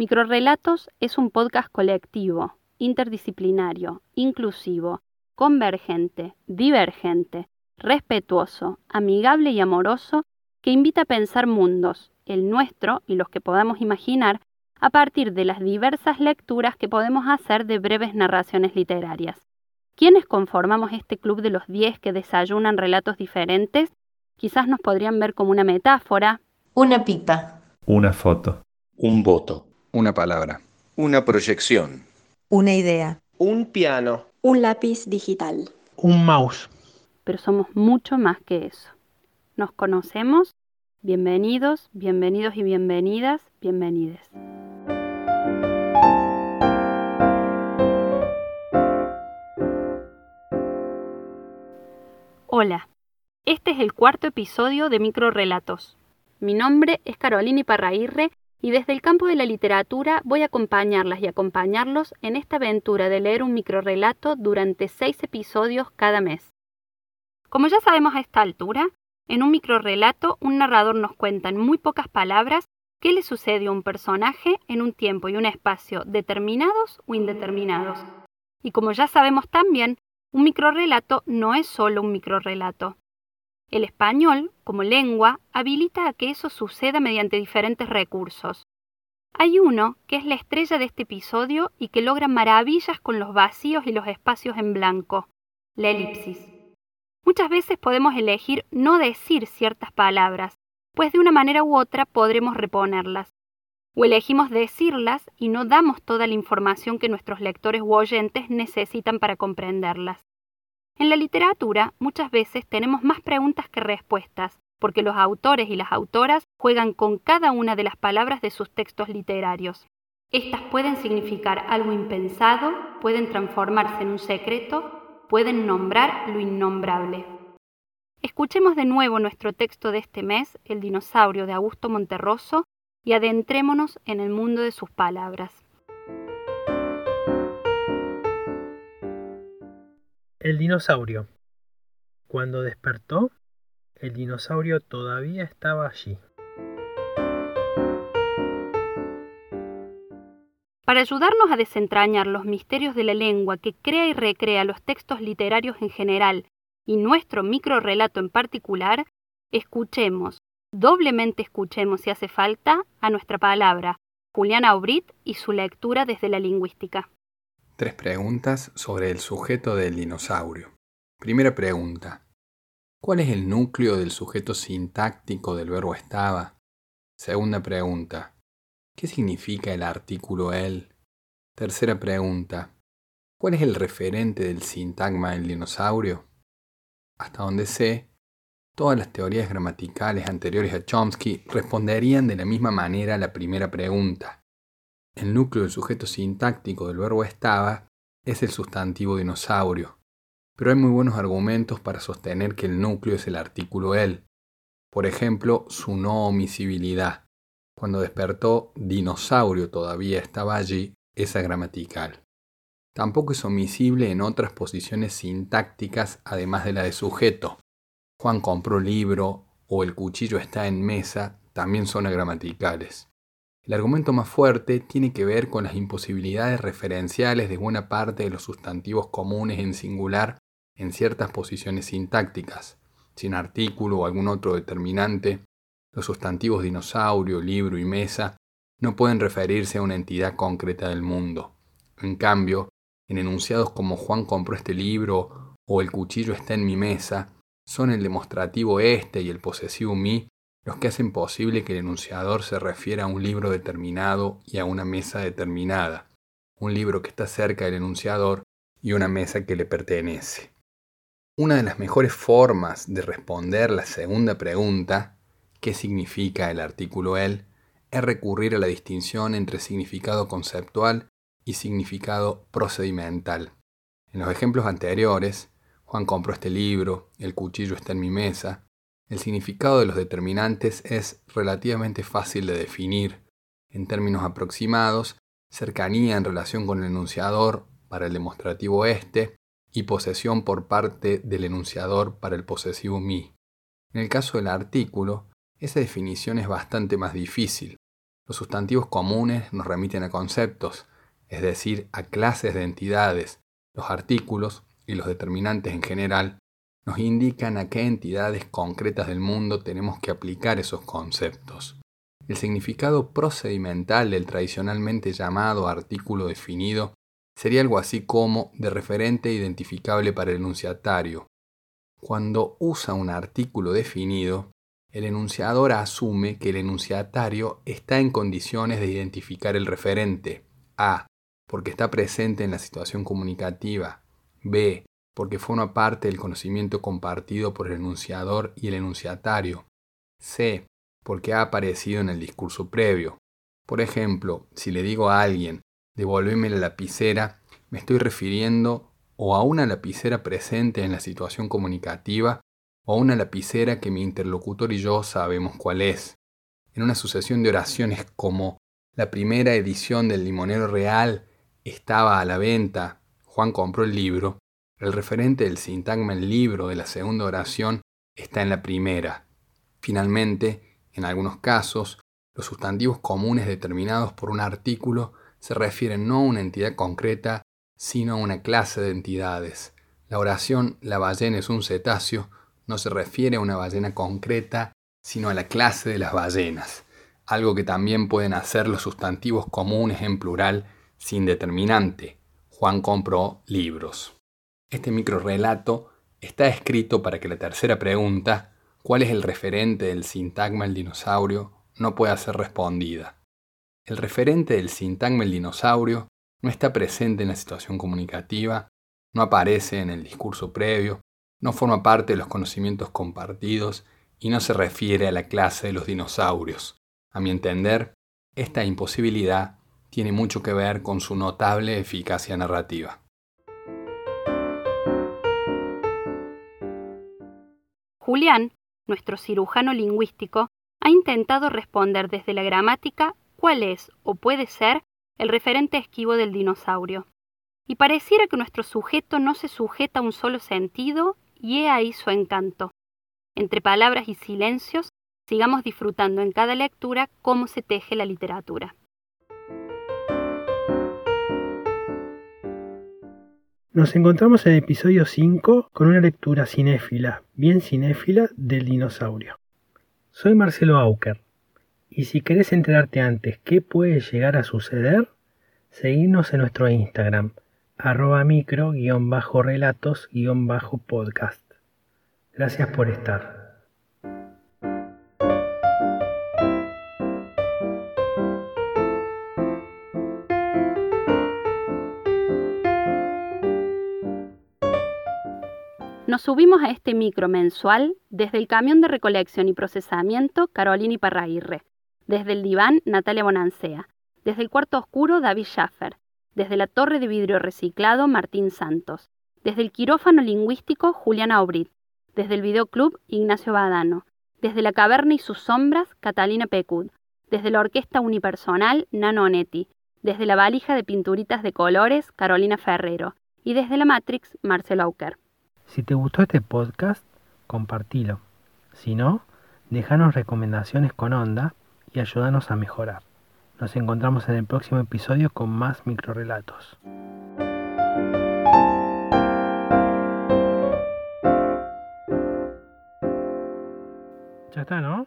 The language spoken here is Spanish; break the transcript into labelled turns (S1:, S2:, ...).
S1: Microrelatos es un podcast colectivo, interdisciplinario, inclusivo, convergente, divergente, respetuoso, amigable y amoroso que invita a pensar mundos, el nuestro y los que podamos imaginar, a partir de las diversas lecturas que podemos hacer de breves narraciones literarias. ¿Quiénes conformamos este club de los diez que desayunan relatos diferentes? Quizás nos podrían ver como una metáfora.
S2: Una pipa.
S3: Una foto.
S4: Un voto.
S5: Una palabra.
S4: Una proyección.
S6: Una idea.
S7: Un piano.
S8: Un lápiz digital.
S9: Un mouse.
S1: Pero somos mucho más que eso. ¿Nos conocemos? Bienvenidos, bienvenidos y bienvenidas, bienvenides. Hola, este es el cuarto episodio de Microrelatos. Mi nombre es Carolina Iparrairre y desde el campo de la literatura voy a acompañarlas y acompañarlos en esta aventura de leer un microrelato durante seis episodios cada mes. Como ya sabemos a esta altura, en un microrelato un narrador nos cuenta en muy pocas palabras qué le sucede a un personaje en un tiempo y un espacio determinados o indeterminados. Y como ya sabemos también, un microrelato no es solo un microrelato. El español, como lengua, habilita a que eso suceda mediante diferentes recursos. Hay uno que es la estrella de este episodio y que logra maravillas con los vacíos y los espacios en blanco, la elipsis. Muchas veces podemos elegir no decir ciertas palabras, pues de una manera u otra podremos reponerlas. O elegimos decirlas y no damos toda la información que nuestros lectores u oyentes necesitan para comprenderlas. En la literatura muchas veces tenemos más preguntas que respuestas, porque los autores y las autoras juegan con cada una de las palabras de sus textos literarios. Estas pueden significar algo impensado, pueden transformarse en un secreto, pueden nombrar lo innombrable. Escuchemos de nuevo nuestro texto de este mes, El dinosaurio de Augusto Monterroso, y adentrémonos en el mundo de sus palabras.
S9: El dinosaurio. Cuando despertó, el dinosaurio todavía estaba allí.
S1: Para ayudarnos a desentrañar los misterios de la lengua que crea y recrea los textos literarios en general y nuestro microrelato en particular, escuchemos, doblemente escuchemos si hace falta, a nuestra palabra, Juliana Obrit y su lectura desde la lingüística.
S5: Tres preguntas sobre el sujeto del dinosaurio. Primera pregunta. ¿Cuál es el núcleo del sujeto sintáctico del verbo estaba? Segunda pregunta. ¿Qué significa el artículo el? Tercera pregunta. ¿Cuál es el referente del sintagma del dinosaurio? Hasta donde sé, todas las teorías gramaticales anteriores a Chomsky responderían de la misma manera a la primera pregunta. El núcleo del sujeto sintáctico del verbo estaba es el sustantivo dinosaurio, pero hay muy buenos argumentos para sostener que el núcleo es el artículo el. Por ejemplo, su no omisibilidad. Cuando despertó, dinosaurio todavía estaba allí, esa gramatical. Tampoco es omisible en otras posiciones sintácticas además de la de sujeto. Juan compró libro o el cuchillo está en mesa también son gramaticales. El argumento más fuerte tiene que ver con las imposibilidades referenciales de buena parte de los sustantivos comunes en singular en ciertas posiciones sintácticas. Sin artículo o algún otro determinante, los sustantivos dinosaurio, libro y mesa no pueden referirse a una entidad concreta del mundo. En cambio, en enunciados como Juan compró este libro o el cuchillo está en mi mesa, son el demostrativo este y el posesivo mi los que hacen posible que el enunciador se refiera a un libro determinado y a una mesa determinada, un libro que está cerca del enunciador y una mesa que le pertenece. Una de las mejores formas de responder la segunda pregunta, ¿qué significa el artículo el?, es recurrir a la distinción entre significado conceptual y significado procedimental. En los ejemplos anteriores, Juan compró este libro, el cuchillo está en mi mesa, el significado de los determinantes es relativamente fácil de definir. En términos aproximados, cercanía en relación con el enunciador para el demostrativo este y posesión por parte del enunciador para el posesivo mi. En el caso del artículo, esa definición es bastante más difícil. Los sustantivos comunes nos remiten a conceptos, es decir, a clases de entidades. Los artículos y los determinantes en general nos indican a qué entidades concretas del mundo tenemos que aplicar esos conceptos. El significado procedimental del tradicionalmente llamado artículo definido sería algo así como de referente identificable para el enunciatario. Cuando usa un artículo definido, el enunciador asume que el enunciatario está en condiciones de identificar el referente. A. Porque está presente en la situación comunicativa. B porque forma parte del conocimiento compartido por el enunciador y el enunciatario. C, porque ha aparecido en el discurso previo. Por ejemplo, si le digo a alguien, devuélveme la lapicera, me estoy refiriendo o a una lapicera presente en la situación comunicativa o a una lapicera que mi interlocutor y yo sabemos cuál es. En una sucesión de oraciones como la primera edición del Limonero Real estaba a la venta, Juan compró el libro, el referente del sintagma en libro de la segunda oración está en la primera. Finalmente, en algunos casos, los sustantivos comunes determinados por un artículo se refieren no a una entidad concreta, sino a una clase de entidades. La oración La ballena es un cetáceo no se refiere a una ballena concreta, sino a la clase de las ballenas, algo que también pueden hacer los sustantivos comunes en plural sin determinante. Juan compró libros. Este microrelato está escrito para que la tercera pregunta, ¿cuál es el referente del sintagma el dinosaurio?, no pueda ser respondida. El referente del sintagma el dinosaurio no está presente en la situación comunicativa, no aparece en el discurso previo, no forma parte de los conocimientos compartidos y no se refiere a la clase de los dinosaurios. A mi entender, esta imposibilidad tiene mucho que ver con su notable eficacia narrativa.
S1: Julián, nuestro cirujano lingüístico, ha intentado responder desde la gramática cuál es o puede ser el referente esquivo del dinosaurio. Y pareciera que nuestro sujeto no se sujeta a un solo sentido y he ahí su encanto. Entre palabras y silencios, sigamos disfrutando en cada lectura cómo se teje la literatura.
S9: Nos encontramos en episodio 5 con una lectura cinéfila, bien cinéfila, del dinosaurio. Soy Marcelo Auker, y si querés enterarte antes qué puede llegar a suceder, seguirnos en nuestro Instagram, arroba micro-relatos-podcast. Gracias por estar.
S1: Nos subimos a este micro mensual desde el camión de recolección y procesamiento Carolina Parraguirre, desde el diván Natalia Bonancea, desde el cuarto oscuro David Schaffer, desde la torre de vidrio reciclado Martín Santos, desde el quirófano lingüístico Juliana Obrit, desde el videoclub Ignacio Badano, desde la caverna y sus sombras Catalina Pecud, desde la orquesta unipersonal Nano Onetti, desde la valija de pinturitas de colores Carolina Ferrero y desde la Matrix Marcelo Auker.
S9: Si te gustó este podcast, compartilo. Si no, déjanos recomendaciones con onda y ayúdanos a mejorar. Nos encontramos en el próximo episodio con más microrelatos. Ya está, ¿no?